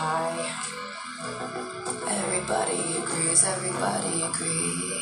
high. Everybody agrees, everybody agrees.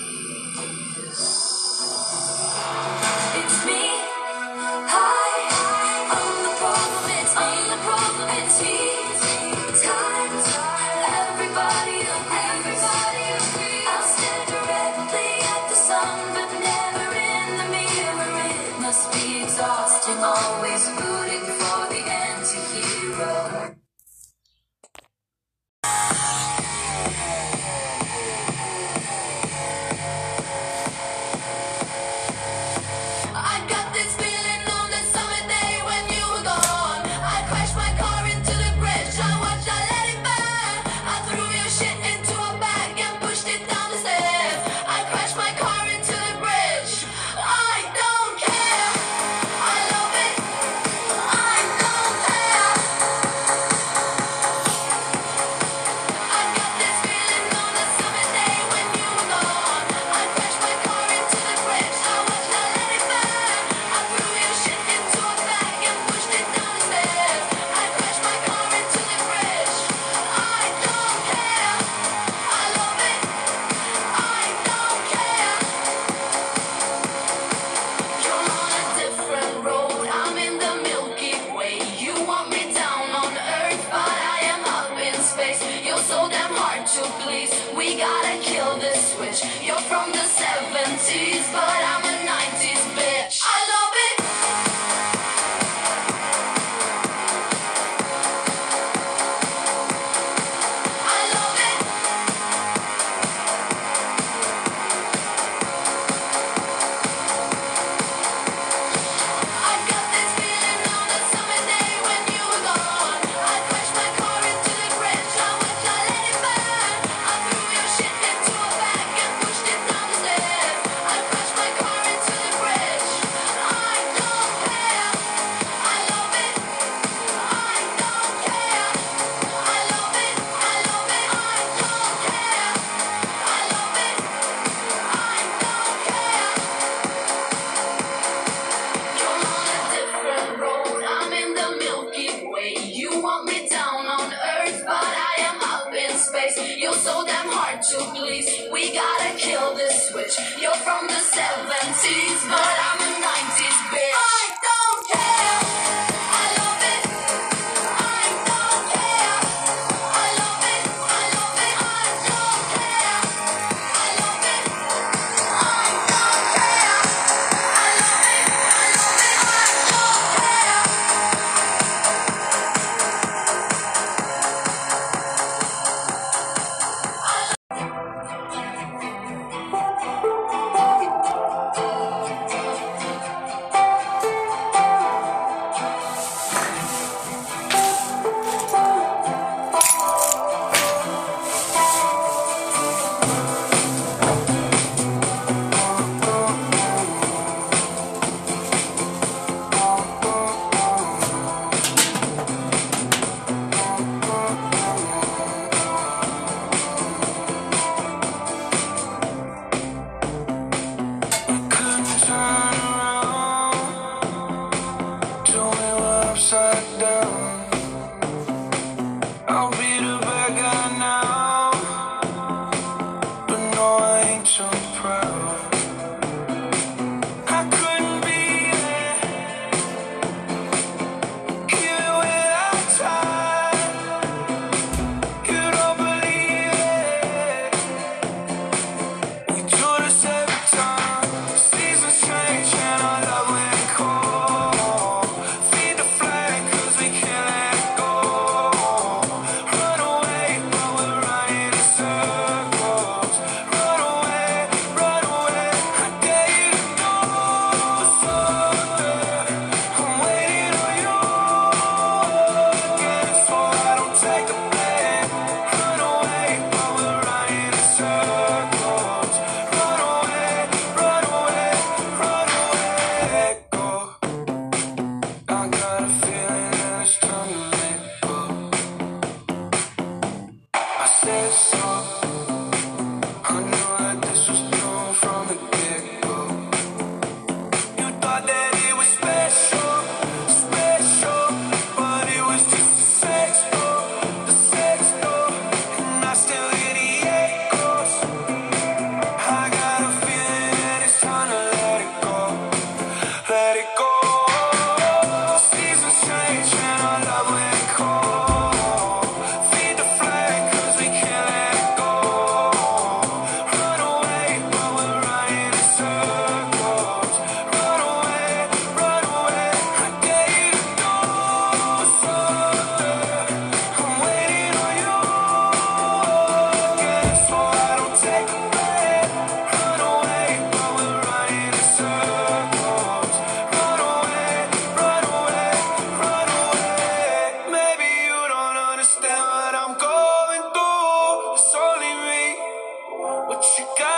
What you got?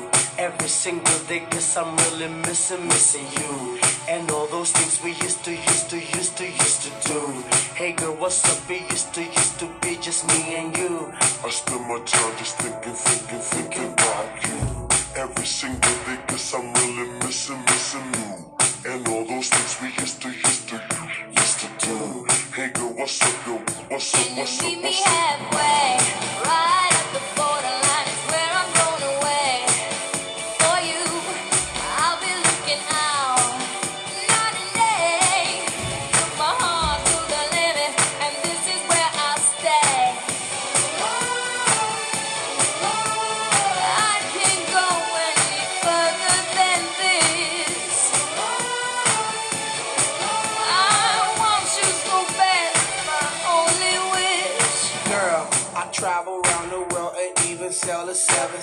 Every single day, cause I'm really missing, missing you. And all those things we used to, used to, used to, used to do. Hey girl, what's up? We used to, used to be just me and you. I spend my time just thinking, thinking, thinking about you. Every single day, cause I'm really missing, missing you. And all those things we used to, used to, used to do. Hey girl, what's up, yo? What's up, what's up, what's up? What's up?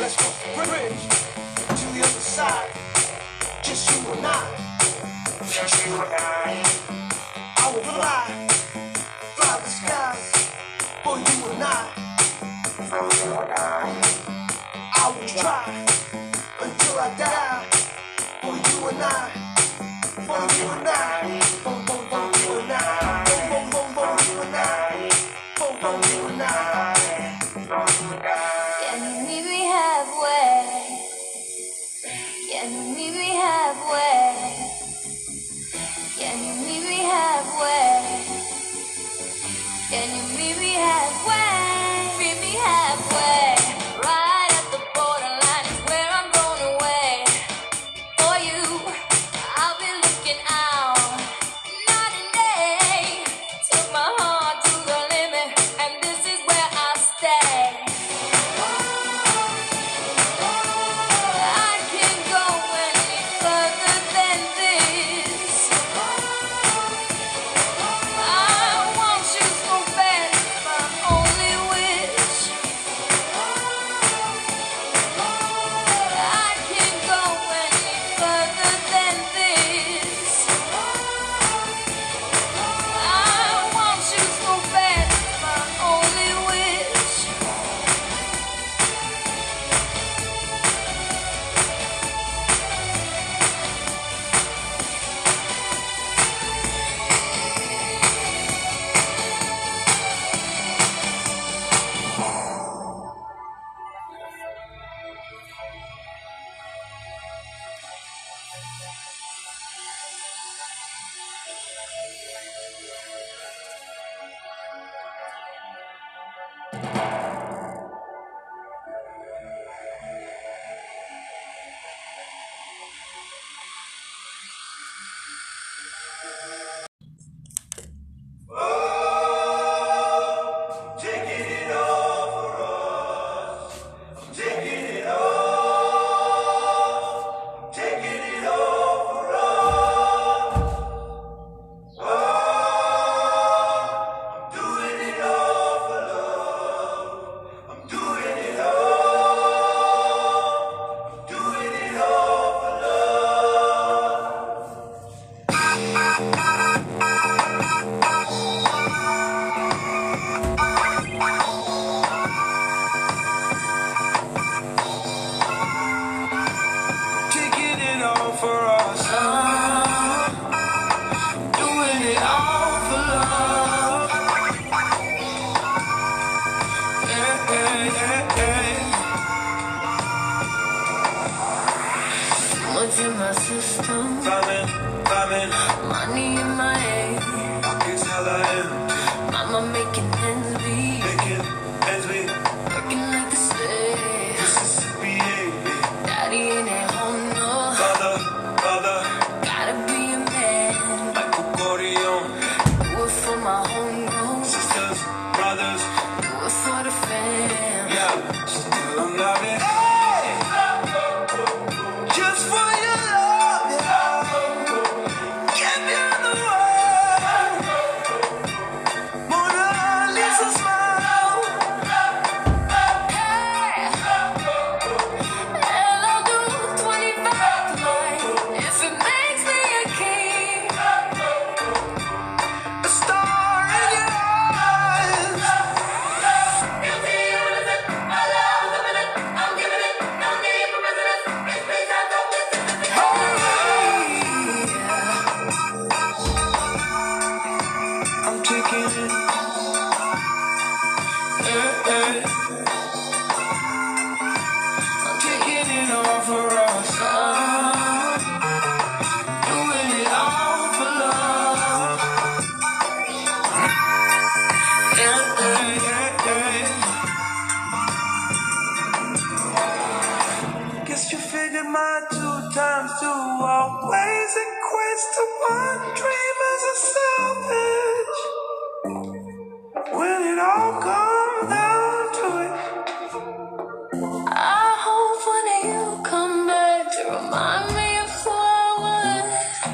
Let's go bridge to the other side. Just you and I. Just you and I. and meet me halfway.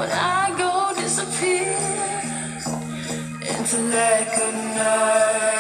When I go disappear into that good night.